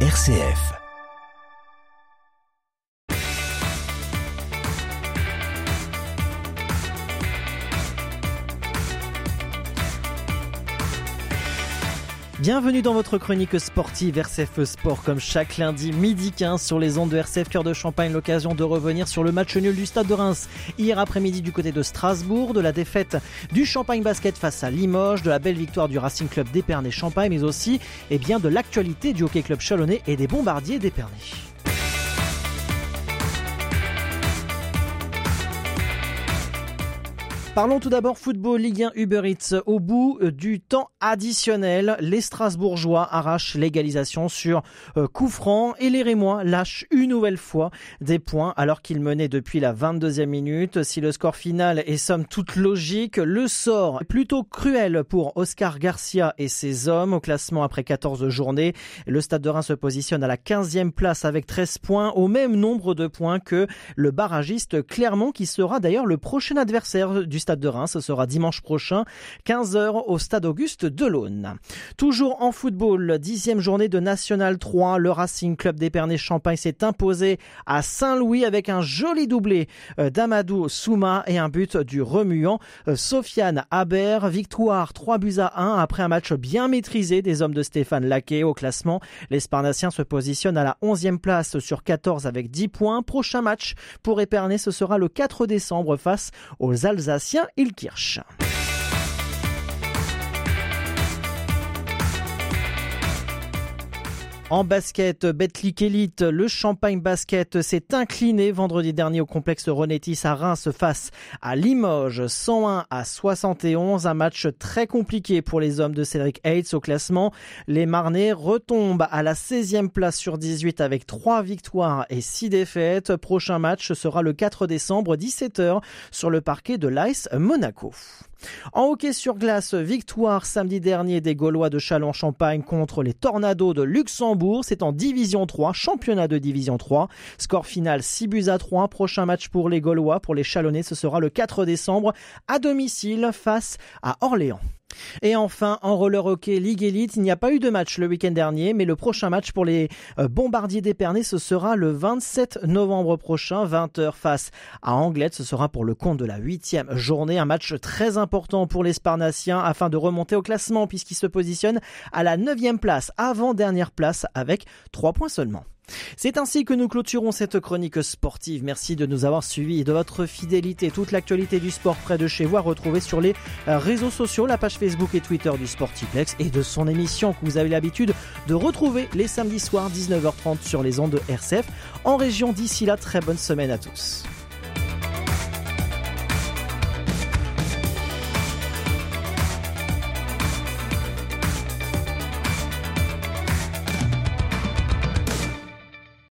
RCF. Bienvenue dans votre chronique sportive RCF Sport comme chaque lundi midi 15 sur les ondes de RCF Cœur de Champagne. L'occasion de revenir sur le match nul du Stade de Reims hier après-midi du côté de Strasbourg, de la défaite du Champagne Basket face à Limoges, de la belle victoire du Racing Club d'Épernay-Champagne mais aussi eh bien, de l'actualité du Hockey Club Chalonnais et des bombardiers d'Épernay. Parlons tout d'abord football Ligue 1 Uber Eats. Au bout euh, du temps additionnel, les Strasbourgeois arrachent l'égalisation sur euh, coup et les Rémois lâchent une nouvelle fois des points alors qu'ils menaient depuis la 22e minute. Si le score final est somme toute logique, le sort est plutôt cruel pour Oscar Garcia et ses hommes au classement après 14 journées. Le Stade de Reims se positionne à la 15e place avec 13 points, au même nombre de points que le barragiste Clermont qui sera d'ailleurs le prochain adversaire du Stade de Reims. Ce sera dimanche prochain, 15h au Stade Auguste de l'Aune. Toujours en football, dixième journée de National 3, le Racing Club d'Épernay-Champagne s'est imposé à Saint-Louis avec un joli doublé euh, d'Amadou Souma et un but du remuant euh, Sofiane Aber. Victoire 3 buts à 1 après un match bien maîtrisé des hommes de Stéphane Laquet au classement. Les Sparnassiens se positionnent à la 11e place sur 14 avec 10 points. Prochain match pour Épernay, ce sera le 4 décembre face aux Alsaciens Ilkirch. En basket, Betclic Elite, le Champagne Basket s'est incliné vendredi dernier au complexe Renétis à Reims face à Limoges, 101 à 71. Un match très compliqué pour les hommes de Cédric Hates au classement. Les Marnais retombent à la 16e place sur 18 avec 3 victoires et 6 défaites. Prochain match sera le 4 décembre, 17h, sur le parquet de l'Ice Monaco. En hockey sur glace, victoire samedi dernier des Gaulois de Châlons-Champagne contre les Tornados de Luxembourg. C'est en Division 3, championnat de Division 3. Score final 6 buts à 3. Prochain match pour les Gaulois, pour les Chalonnais, ce sera le 4 décembre à domicile face à Orléans. Et enfin, en roller hockey Ligue Elite, il n'y a pas eu de match le week-end dernier, mais le prochain match pour les euh, bombardiers d'Épernay, ce sera le 27 novembre prochain, 20h face à Anglette. Ce sera pour le compte de la huitième journée, un match très important pour les Sparnassiens afin de remonter au classement puisqu'ils se positionnent à la neuvième place, avant-dernière place avec trois points seulement. C'est ainsi que nous clôturons cette chronique sportive. Merci de nous avoir suivis et de votre fidélité. Toute l'actualité du sport près de chez vous à sur les euh, réseaux sociaux, la page Facebook et Twitter du Sportiplex et de son émission que vous avez l'habitude de retrouver les samedis soirs 19h30 sur les ondes de RCF en région. D'ici là, très bonne semaine à tous.